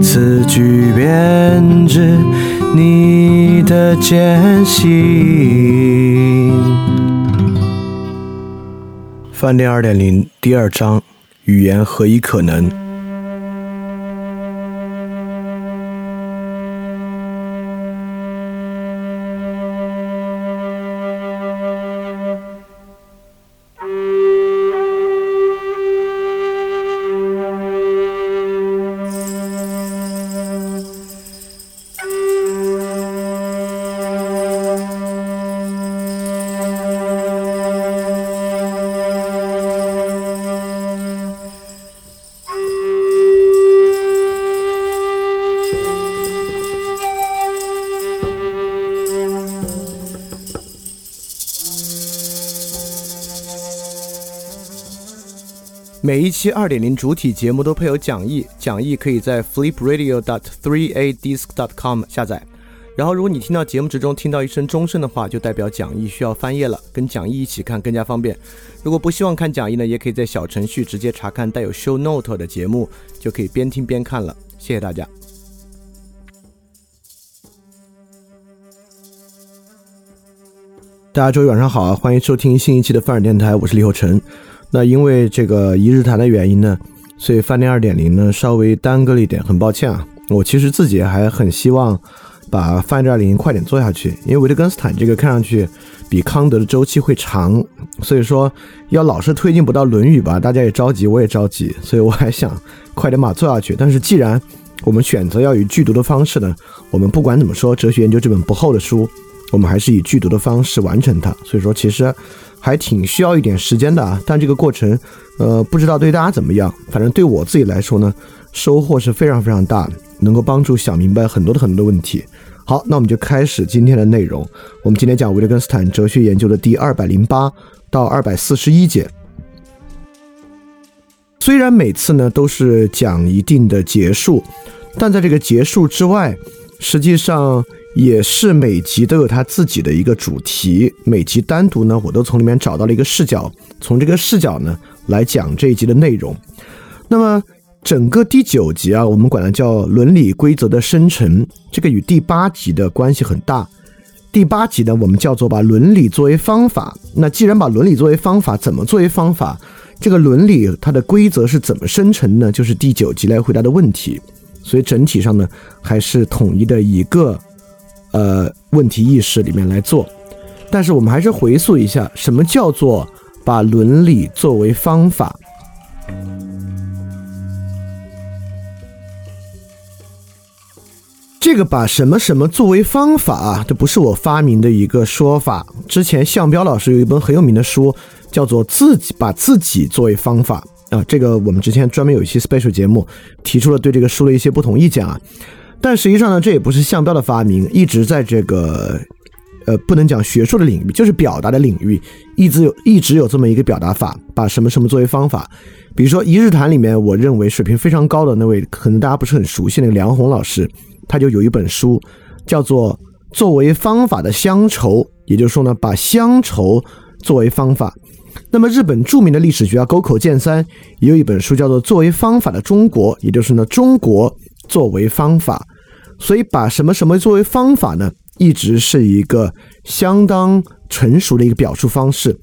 词句编织你的艰辛。饭店二点零第二章：语言何以可能？期二点零主体节目都配有讲义，讲义可以在 flipradio.dot3a.disc.dotcom 下载。然后，如果你听到节目之中听到一声钟声的话，就代表讲义需要翻页了，跟讲义一起看更加方便。如果不希望看讲义呢，也可以在小程序直接查看带有 show note 的节目，就可以边听边看了。谢谢大家。大家周一晚上好啊，欢迎收听新一期的范儿电台，我是李厚成。那因为这个一日谈的原因呢，所以饭店二点零呢稍微耽搁了一点，很抱歉啊。我其实自己还很希望把饭店二点零快点做下去，因为维特根斯坦这个看上去比康德的周期会长，所以说要老是推进不到《论语》吧，大家也着急，我也着急，所以我还想快点把它做下去。但是既然我们选择要以剧读的方式呢，我们不管怎么说，《哲学研究》这本不厚的书，我们还是以剧读的方式完成它。所以说其实。还挺需要一点时间的啊，但这个过程，呃，不知道对大家怎么样。反正对我自己来说呢，收获是非常非常大，能够帮助想明白很多的很多的问题。好，那我们就开始今天的内容。我们今天讲维特根斯坦哲学研究的第二百零八到二百四十一节。虽然每次呢都是讲一定的结束，但在这个结束之外，实际上。也是每集都有它自己的一个主题，每集单独呢，我都从里面找到了一个视角，从这个视角呢来讲这一集的内容。那么整个第九集啊，我们管它叫伦理规则的生成，这个与第八集的关系很大。第八集呢，我们叫做把伦理作为方法。那既然把伦理作为方法，怎么作为方法？这个伦理它的规则是怎么生成呢？就是第九集来回答的问题。所以整体上呢，还是统一的一个。呃，问题意识里面来做，但是我们还是回溯一下，什么叫做把伦理作为方法？这个把什么什么作为方法啊？这不是我发明的一个说法。之前向彪老师有一本很有名的书，叫做《自己把自己作为方法》啊。这个我们之前专门有一期 special 节目提出了对这个书的一些不同意见啊。但实际上呢，这也不是项标的发明，一直在这个，呃，不能讲学术的领域，就是表达的领域，一直有一直有这么一个表达法，把什么什么作为方法。比如说《一日谈》里面，我认为水平非常高的那位，可能大家不是很熟悉那个梁红老师，他就有一本书叫做《作为方法的乡愁》，也就是说呢，把乡愁作为方法。那么日本著名的历史学家沟口健三也有一本书叫做《作为方法的中国》，也就是呢，中国作为方法。所以，把什么什么作为方法呢？一直是一个相当成熟的一个表述方式。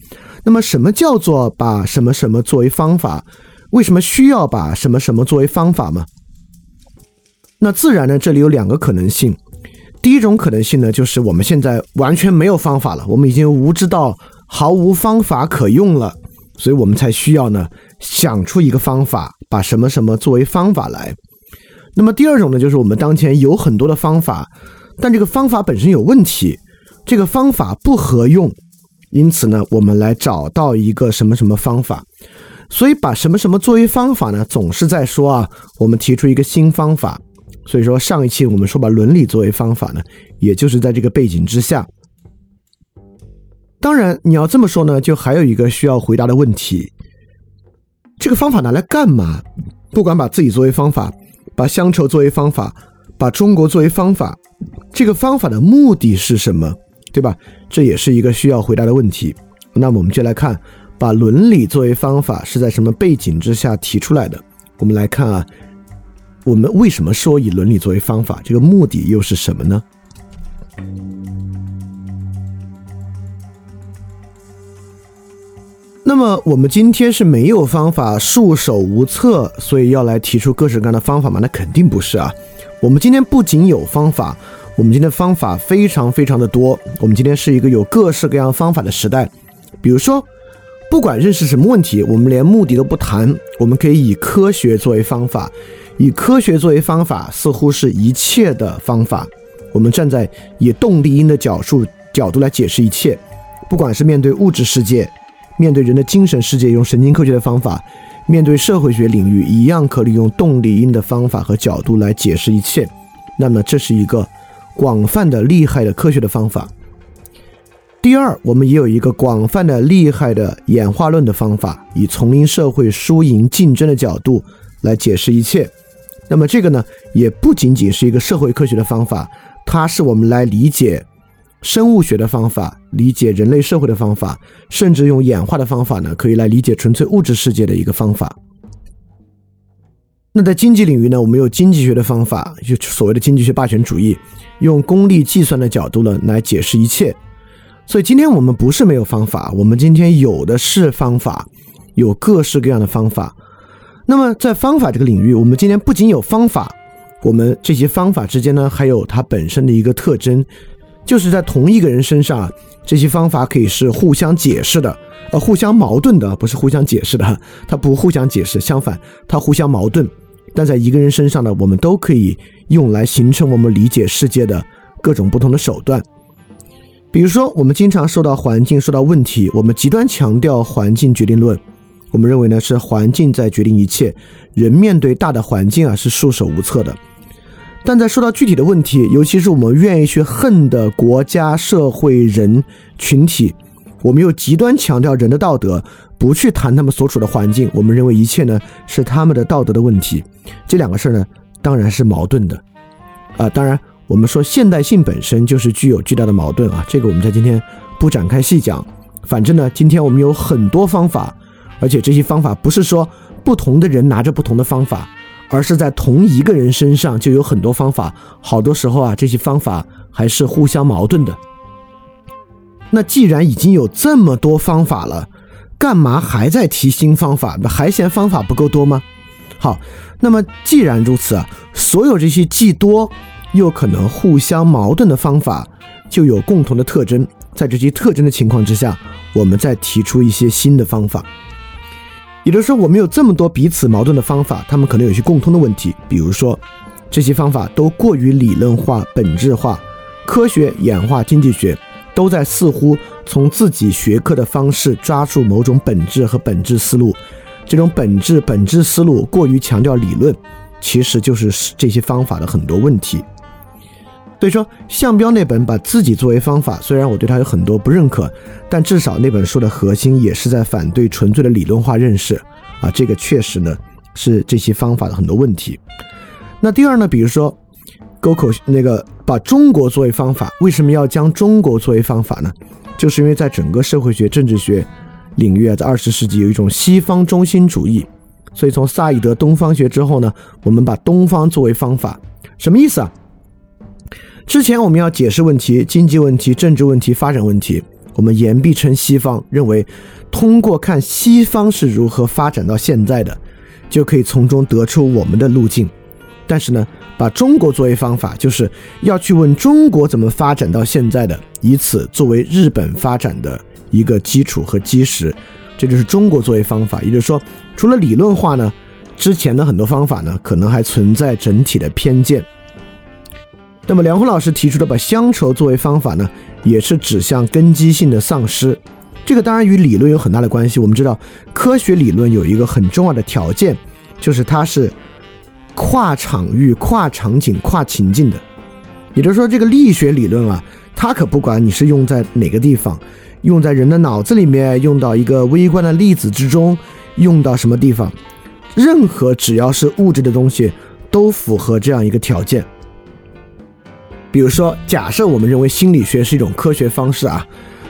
那么，什么叫做把什么什么作为方法？为什么需要把什么什么作为方法吗？那自然呢，这里有两个可能性。第一种可能性呢，就是我们现在完全没有方法了，我们已经无知到毫无方法可用了，所以我们才需要呢想出一个方法，把什么什么作为方法来。那么第二种呢，就是我们当前有很多的方法，但这个方法本身有问题，这个方法不合用，因此呢，我们来找到一个什么什么方法。所以把什么什么作为方法呢，总是在说啊，我们提出一个新方法。所以说上一期我们说把伦理作为方法呢，也就是在这个背景之下。当然你要这么说呢，就还有一个需要回答的问题：这个方法拿来干嘛？不管把自己作为方法，把乡愁作为方法，把中国作为方法，这个方法的目的是什么？对吧？这也是一个需要回答的问题。那么我们就来看，把伦理作为方法是在什么背景之下提出来的？我们来看啊，我们为什么说以伦理作为方法？这个目的又是什么呢？那么我们今天是没有方法，束手无策，所以要来提出各式各样的方法吗？那肯定不是啊。我们今天不仅有方法。我们今天方法非常非常的多。我们今天是一个有各式各样方法的时代。比如说，不管认识什么问题，我们连目的都不谈，我们可以以科学作为方法。以科学作为方法，似乎是一切的方法。我们站在以动力因的角度角度来解释一切，不管是面对物质世界，面对人的精神世界，用神经科学的方法；面对社会学领域，一样可以用动力因的方法和角度来解释一切。那么，这是一个。广泛的厉害的科学的方法。第二，我们也有一个广泛的厉害的演化论的方法，以丛林社会输赢竞争的角度来解释一切。那么这个呢，也不仅仅是一个社会科学的方法，它是我们来理解生物学的方法，理解人类社会的方法，甚至用演化的方法呢，可以来理解纯粹物质世界的一个方法。那在经济领域呢，我们有经济学的方法，就所谓的经济学霸权主义。用功利计算的角度呢来解释一切，所以今天我们不是没有方法，我们今天有的是方法，有各式各样的方法。那么在方法这个领域，我们今天不仅有方法，我们这些方法之间呢还有它本身的一个特征，就是在同一个人身上，这些方法可以是互相解释的，呃，互相矛盾的，不是互相解释的哈，它不互相解释，相反，它互相矛盾。但在一个人身上呢，我们都可以用来形成我们理解世界的各种不同的手段。比如说，我们经常受到环境受到问题，我们极端强调环境决定论，我们认为呢是环境在决定一切，人面对大的环境啊是束手无策的。但在说到具体的问题，尤其是我们愿意去恨的国家、社会、人群体，我们又极端强调人的道德。不去谈他们所处的环境，我们认为一切呢是他们的道德的问题。这两个事儿呢当然是矛盾的，啊，当然我们说现代性本身就是具有巨大的矛盾啊，这个我们在今天不展开细讲。反正呢，今天我们有很多方法，而且这些方法不是说不同的人拿着不同的方法，而是在同一个人身上就有很多方法。好多时候啊，这些方法还是互相矛盾的。那既然已经有这么多方法了。干嘛还在提新方法？那还嫌方法不够多吗？好，那么既然如此啊，所有这些既多又可能互相矛盾的方法，就有共同的特征。在这些特征的情况之下，我们再提出一些新的方法。也就是说，我们有这么多彼此矛盾的方法，他们可能有些共通的问题。比如说，这些方法都过于理论化、本质化，科学、演化、经济学。都在似乎从自己学科的方式抓住某种本质和本质思路，这种本质本质思路过于强调理论，其实就是这些方法的很多问题。所以说，项彪那本把自己作为方法，虽然我对他有很多不认可，但至少那本书的核心也是在反对纯粹的理论化认识啊，这个确实呢是这些方法的很多问题。那第二呢，比如说。沟口那个把中国作为方法，为什么要将中国作为方法呢？就是因为在整个社会学、政治学领域啊，在二十世纪有一种西方中心主义，所以从萨义德东方学之后呢，我们把东方作为方法，什么意思啊？之前我们要解释问题、经济问题、政治问题、发展问题，我们言必称西方，认为通过看西方是如何发展到现在的，就可以从中得出我们的路径。但是呢？把中国作为方法，就是要去问中国怎么发展到现在的，以此作为日本发展的一个基础和基石。这就是中国作为方法。也就是说，除了理论化呢，之前的很多方法呢，可能还存在整体的偏见。那么梁红老师提出的把乡愁作为方法呢，也是指向根基性的丧失。这个当然与理论有很大的关系。我们知道，科学理论有一个很重要的条件，就是它是。跨场域、跨场景、跨情境的。也就是说，这个力学理论啊，它可不管你是用在哪个地方，用在人的脑子里面，用到一个微观的粒子之中，用到什么地方，任何只要是物质的东西，都符合这样一个条件。比如说，假设我们认为心理学是一种科学方式啊，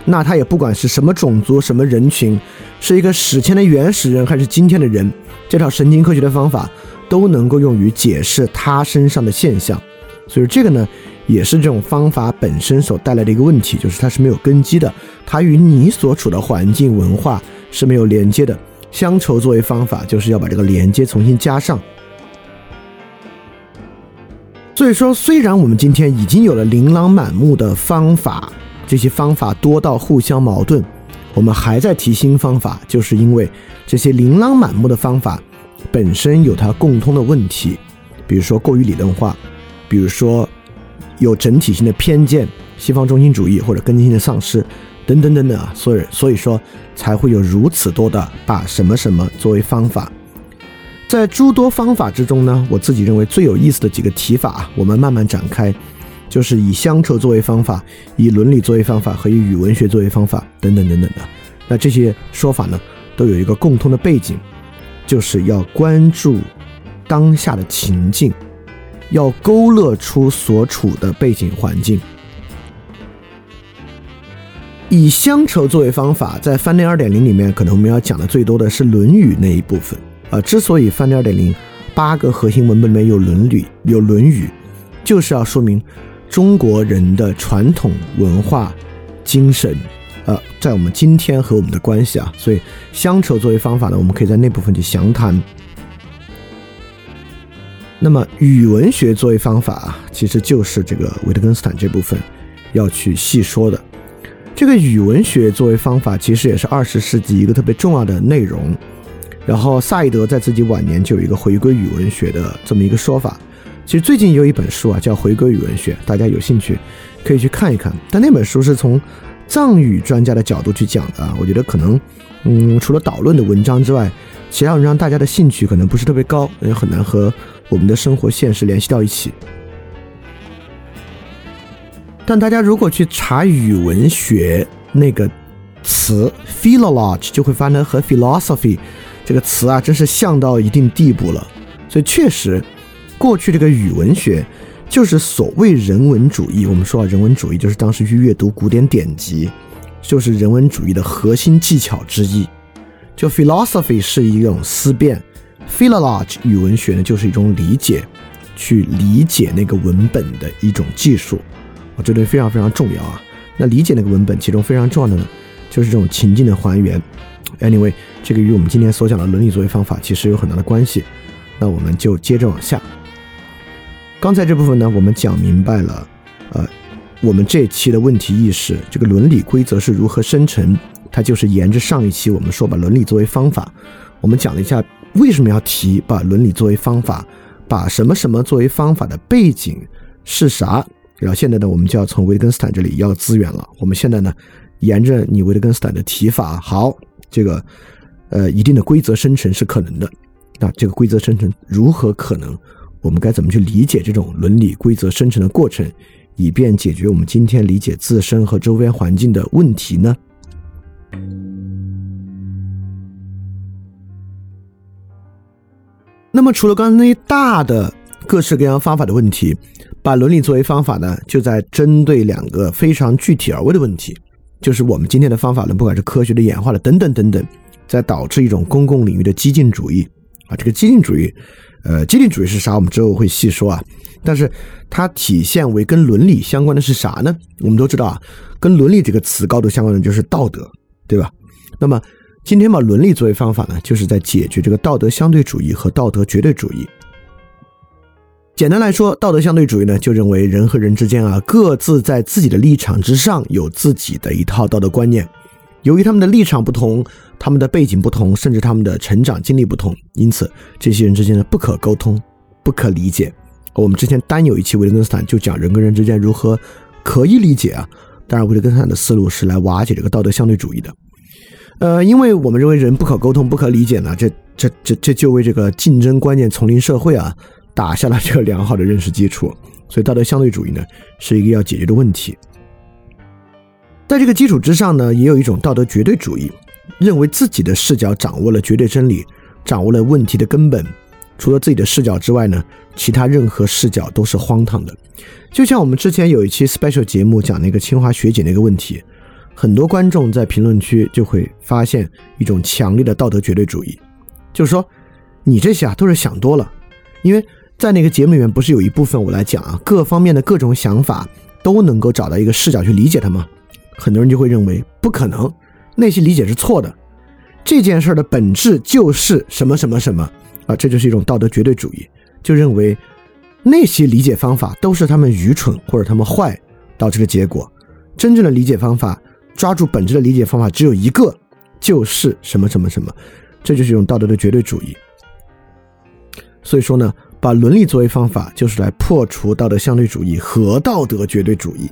那它也不管是什么种族、什么人群，是一个史前的原始人还是今天的人，这套神经科学的方法都能够用于解释他身上的现象。所以这个呢，也是这种方法本身所带来的一个问题，就是它是没有根基的，它与你所处的环境文化是没有连接的。乡愁作为方法，就是要把这个连接重新加上。所以说，虽然我们今天已经有了琳琅满目的方法，这些方法多到互相矛盾，我们还在提新方法，就是因为这些琳琅满目的方法本身有它共通的问题，比如说过于理论化，比如说有整体性的偏见、西方中心主义或者根基性的丧失等等等等啊，所以所以说才会有如此多的把什么什么作为方法。在诸多方法之中呢，我自己认为最有意思的几个提法，我们慢慢展开，就是以乡愁作为方法，以伦理作为方法和以语文学作为方法等等等等的。那这些说法呢，都有一个共通的背景，就是要关注当下的情境，要勾勒出所处的背景环境。以乡愁作为方法，在翻内二点零里面，可能我们要讲的最多的是《论语》那一部分。呃，之所以翻到二点零八个核心文本里面有《论语》，有《论语》，就是要说明中国人的传统文化精神，呃，在我们今天和我们的关系啊。所以乡愁作为方法呢，我们可以在那部分去详谈。那么语文学作为方法啊，其实就是这个维特根斯坦这部分要去细说的。这个语文学作为方法，其实也是二十世纪一个特别重要的内容。然后萨义德在自己晚年就有一个回归语文学的这么一个说法。其实最近有一本书啊，叫《回归语文学》，大家有兴趣可以去看一看。但那本书是从藏语专家的角度去讲的啊，我觉得可能，嗯，除了导论的文章之外，其他文章大家的兴趣可能不是特别高，也很难和我们的生活现实联系到一起。但大家如果去查语文学那个词 “philology”，就会发现和 “philosophy”。这个词啊，真是像到一定地步了。所以确实，过去这个语文学就是所谓人文主义。我们说啊，人文主义就是当时去阅读古典典籍，就是人文主义的核心技巧之一。就 philosophy 是一种思辨，philology 语文学呢就是一种理解，去理解那个文本的一种技术。我觉得非常非常重要啊。那理解那个文本，其中非常重要的呢，就是这种情境的还原。Anyway，这个与我们今天所讲的伦理作为方法其实有很大的关系。那我们就接着往下。刚才这部分呢，我们讲明白了，呃，我们这期的问题意识，这个伦理规则是如何生成？它就是沿着上一期我们说把伦理作为方法，我们讲了一下为什么要提把伦理作为方法，把什么什么作为方法的背景是啥？然后现在呢，我们就要从维特根斯坦这里要资源了。我们现在呢，沿着你维特根斯坦的提法，好。这个，呃，一定的规则生成是可能的，那这个规则生成如何可能？我们该怎么去理解这种伦理规则生成的过程，以便解决我们今天理解自身和周边环境的问题呢？那么，除了刚才那些大的各式各样方法的问题，把伦理作为方法呢，就在针对两个非常具体而微的问题。就是我们今天的方法论，不管是科学的演化的等等等等，在导致一种公共领域的激进主义啊。这个激进主义，呃，激进主义是啥？我们之后会细说啊。但是它体现为跟伦理相关的是啥呢？我们都知道啊，跟伦理这个词高度相关的就是道德，对吧？那么今天把伦理作为方法呢，就是在解决这个道德相对主义和道德绝对主义。简单来说，道德相对主义呢，就认为人和人之间啊，各自在自己的立场之上有自己的一套道德观念。由于他们的立场不同，他们的背景不同，甚至他们的成长经历不同，因此这些人之间呢不可沟通、不可理解。我们之前单有一期维特根斯坦就讲人跟人之间如何可以理解啊。当然，维特根斯坦的思路是来瓦解这个道德相对主义的。呃，因为我们认为人不可沟通、不可理解呢，这这这这就为这个竞争观念丛林社会啊。打下了这个良好的认识基础。所以道德相对主义呢，是一个要解决的问题。在这个基础之上呢，也有一种道德绝对主义，认为自己的视角掌握了绝对真理，掌握了问题的根本。除了自己的视角之外呢，其他任何视角都是荒唐的。就像我们之前有一期 special 节目讲那个清华学姐那个问题，很多观众在评论区就会发现一种强烈的道德绝对主义，就是说你这些啊都是想多了。因为在那个节目里面不是有一部分我来讲啊，各方面的各种想法都能够找到一个视角去理解它吗？很多人就会认为不可能，那些理解是错的。这件事的本质就是什么什么什么。啊，这就是一种道德绝对主义，就认为那些理解方法都是他们愚蠢或者他们坏导致的结果。真正的理解方法，抓住本质的理解方法只有一个，就是什么什么什么。这就是一种道德的绝对主义。所以说呢，把伦理作为方法，就是来破除道德相对主义和道德绝对主义。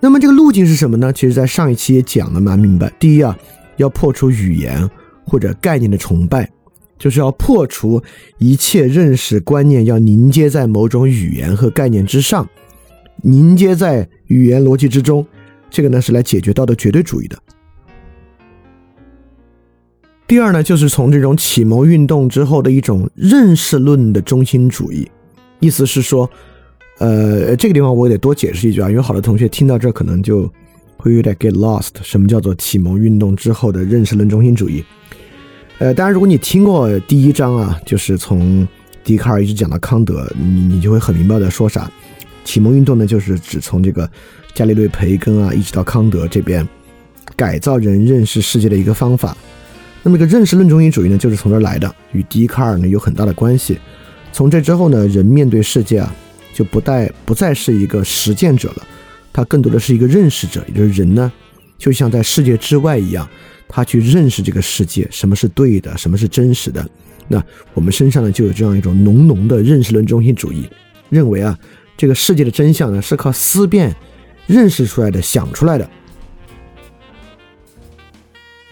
那么这个路径是什么呢？其实，在上一期也讲的蛮明白。第一啊，要破除语言或者概念的崇拜。就是要破除一切认识观念，要凝结在某种语言和概念之上，凝结在语言逻辑之中。这个呢是来解决道德绝对主义的。第二呢，就是从这种启蒙运动之后的一种认识论的中心主义，意思是说，呃，这个地方我得多解释一句啊，因为好多同学听到这可能就会有点 get lost。什么叫做启蒙运动之后的认识论中心主义？呃，当然，如果你听过第一章啊，就是从笛卡尔一直讲到康德，你你就会很明白在说啥。启蒙运动呢，就是指从这个伽利略、培根啊，一直到康德这边改造人认识世界的一个方法。那么，一个认识论中心主义呢，就是从这儿来的，与笛卡尔呢有很大的关系。从这之后呢，人面对世界啊，就不再不再是一个实践者了，他更多的是一个认识者，也就是人呢，就像在世界之外一样。他去认识这个世界，什么是对的，什么是真实的。那我们身上呢，就有这样一种浓浓的认识论中心主义，认为啊，这个世界的真相呢，是靠思辨认识出来的，想出来的。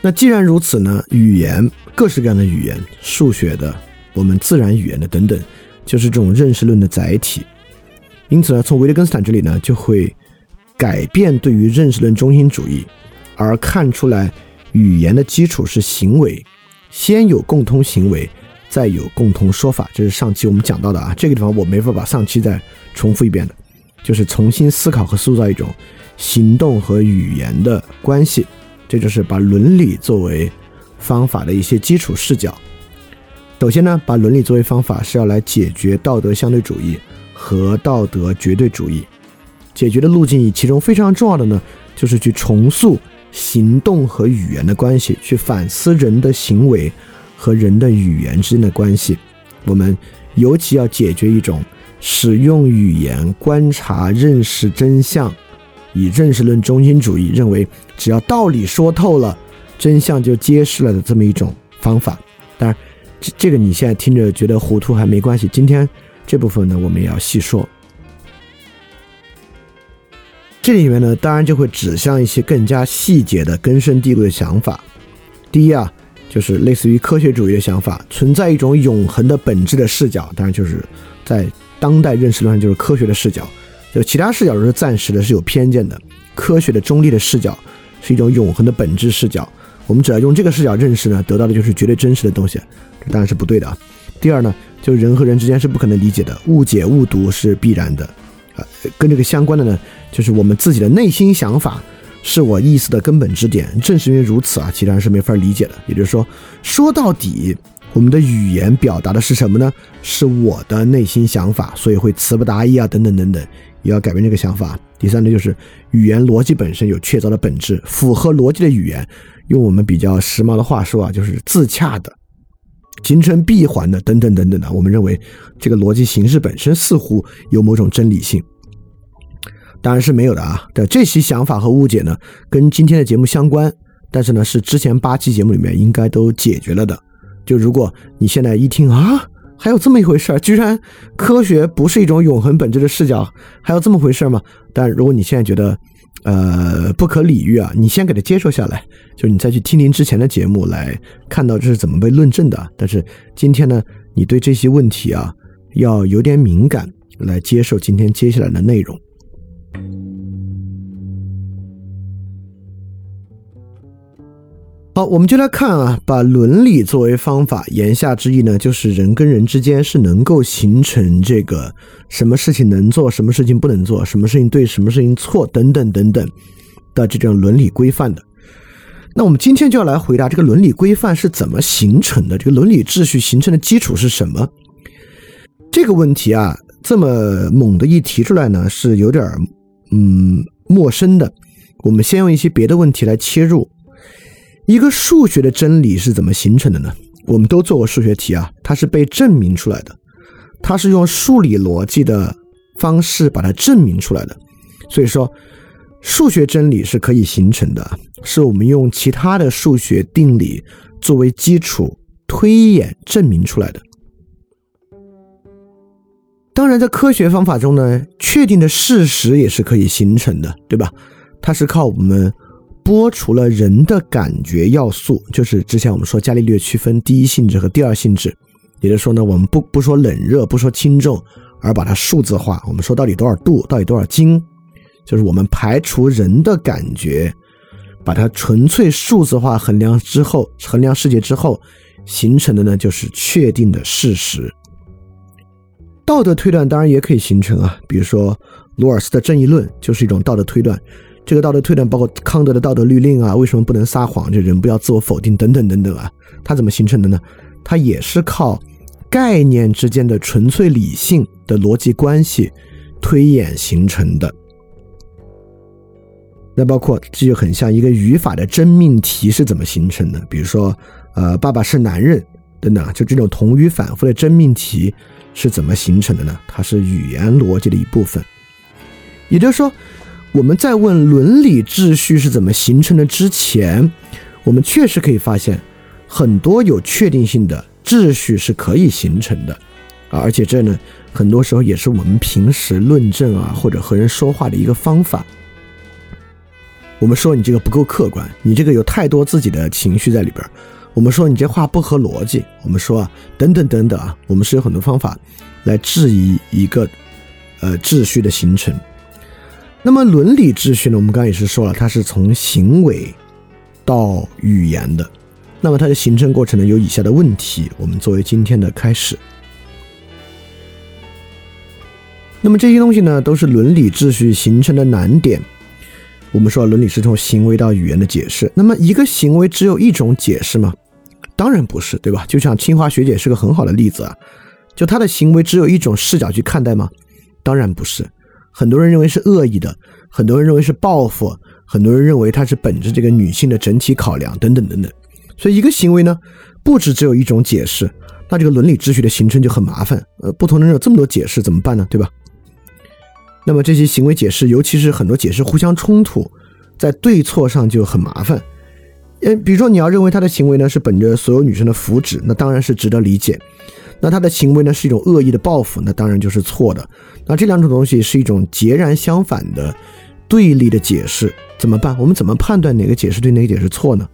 那既然如此呢，语言，各式各样的语言，数学的，我们自然语言的等等，就是这种认识论的载体。因此呢，从维特根斯坦这里呢，就会改变对于认识论中心主义，而看出来。语言的基础是行为，先有共通行为，再有共同说法。这是上期我们讲到的啊，这个地方我没法把上期再重复一遍的，就是重新思考和塑造一种行动和语言的关系。这就是把伦理作为方法的一些基础视角。首先呢，把伦理作为方法是要来解决道德相对主义和道德绝对主义。解决的路径，其中非常重要的呢，就是去重塑。行动和语言的关系，去反思人的行为和人的语言之间的关系。我们尤其要解决一种使用语言观察、认识真相，以认识论中心主义认为只要道理说透了，真相就揭示了的这么一种方法。当然，这这个你现在听着觉得糊涂还没关系。今天这部分呢，我们也要细说。这里面呢，当然就会指向一些更加细节的根深蒂固的想法。第一啊，就是类似于科学主义的想法，存在一种永恒的本质的视角。当然，就是在当代认识论上，就是科学的视角。就其他视角都是暂时的，是有偏见的。科学的中立的视角是一种永恒的本质视角。我们只要用这个视角认识呢，得到的就是绝对真实的东西。这当然是不对的啊。第二呢，就是人和人之间是不可能理解的，误解误读是必然的。啊，跟这个相关的呢。就是我们自己的内心想法，是我意思的根本支点。正是因为如此啊，其他人是没法理解的。也就是说，说到底，我们的语言表达的是什么呢？是我的内心想法，所以会词不达意啊，等等等等，也要改变这个想法。第三呢，就是语言逻辑本身有确凿的本质，符合逻辑的语言，用我们比较时髦的话说啊，就是自洽的、形成闭环的，等等等等的。我们认为这个逻辑形式本身似乎有某种真理性。当然是没有的啊！的这些想法和误解呢，跟今天的节目相关，但是呢，是之前八期节目里面应该都解决了的。就如果你现在一听啊，还有这么一回事儿，居然科学不是一种永恒本质的视角，还有这么回事儿吗？但如果你现在觉得呃不可理喻啊，你先给它接受下来，就是你再去听您之前的节目来看到这是怎么被论证的。但是今天呢，你对这些问题啊，要有点敏感来接受今天接下来的内容。好，我们就来看啊，把伦理作为方法，言下之意呢，就是人跟人之间是能够形成这个什么事情能做，什么事情不能做，什么事情对，什么事情错，等等等等的这种伦理规范的。那我们今天就要来回答这个伦理规范是怎么形成的，这个伦理秩序形成的基础是什么？这个问题啊，这么猛的一提出来呢，是有点嗯陌生的。我们先用一些别的问题来切入。一个数学的真理是怎么形成的呢？我们都做过数学题啊，它是被证明出来的，它是用数理逻辑的方式把它证明出来的。所以说，数学真理是可以形成的，是我们用其他的数学定理作为基础推演证明出来的。当然，在科学方法中呢，确定的事实也是可以形成的，对吧？它是靠我们。剥除了人的感觉要素，就是之前我们说伽利略区分第一性质和第二性质，也就是说呢，我们不不说冷热，不说轻重，而把它数字化。我们说到底多少度，到底多少斤，就是我们排除人的感觉，把它纯粹数字化衡量之后，衡量世界之后形成的呢，就是确定的事实。道德推断当然也可以形成啊，比如说罗尔斯的正义论就是一种道德推断。这个道德推断包括康德的道德律令啊，为什么不能撒谎？就人不要自我否定等等等等啊，它怎么形成的呢？它也是靠概念之间的纯粹理性的逻辑关系推演形成的。那包括这就很像一个语法的真命题是怎么形成的？比如说，呃，爸爸是男人等等，就这种同语反复的真命题是怎么形成的呢？它是语言逻辑的一部分，也就是说。我们在问伦理秩序是怎么形成的之前，我们确实可以发现，很多有确定性的秩序是可以形成的，啊，而且这呢，很多时候也是我们平时论证啊或者和人说话的一个方法。我们说你这个不够客观，你这个有太多自己的情绪在里边我们说你这话不合逻辑，我们说啊等等等等啊，我们是有很多方法来质疑一个呃秩序的形成。那么伦理秩序呢？我们刚刚也是说了，它是从行为到语言的。那么它的形成过程呢，有以下的问题，我们作为今天的开始。那么这些东西呢，都是伦理秩序形成的难点。我们说伦理是从行为到语言的解释。那么一个行为只有一种解释吗？当然不是，对吧？就像清华学姐是个很好的例子啊。就她的行为只有一种视角去看待吗？当然不是。很多人认为是恶意的，很多人认为是报复，很多人认为它是本着这个女性的整体考量等等等等。所以一个行为呢，不止只有一种解释，那这个伦理秩序的形成就很麻烦。呃，不同的人有这么多解释怎么办呢？对吧？那么这些行为解释，尤其是很多解释互相冲突，在对错上就很麻烦。嗯，比如说你要认为他的行为呢是本着所有女生的福祉，那当然是值得理解。那他的行为呢是一种恶意的报复，那当然就是错的。那这两种东西是一种截然相反的、对立的解释，怎么办？我们怎么判断哪个解释对，哪个解释错呢？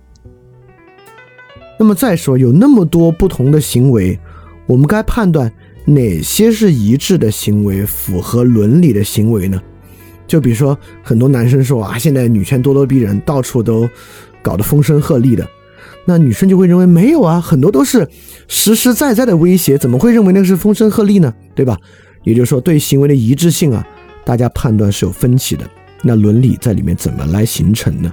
那么再说，有那么多不同的行为，我们该判断哪些是一致的行为，符合伦理的行为呢？就比如说，很多男生说啊，现在女权咄咄逼人，到处都搞得风声鹤唳的。那女生就会认为没有啊，很多都是实实在在的威胁，怎么会认为那个是风声鹤唳呢？对吧？也就是说，对行为的一致性啊，大家判断是有分歧的。那伦理在里面怎么来形成呢？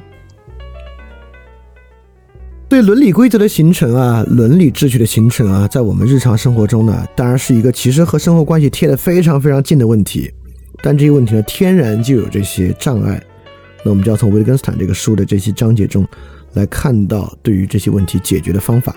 对伦理规则的形成啊，伦理秩序的形成啊，在我们日常生活中呢，当然是一个其实和生活关系贴得非常非常近的问题。但这些问题呢，天然就有这些障碍。那我们就要从维特根斯坦这个书的这些章节中。来看到对于这些问题解决的方法。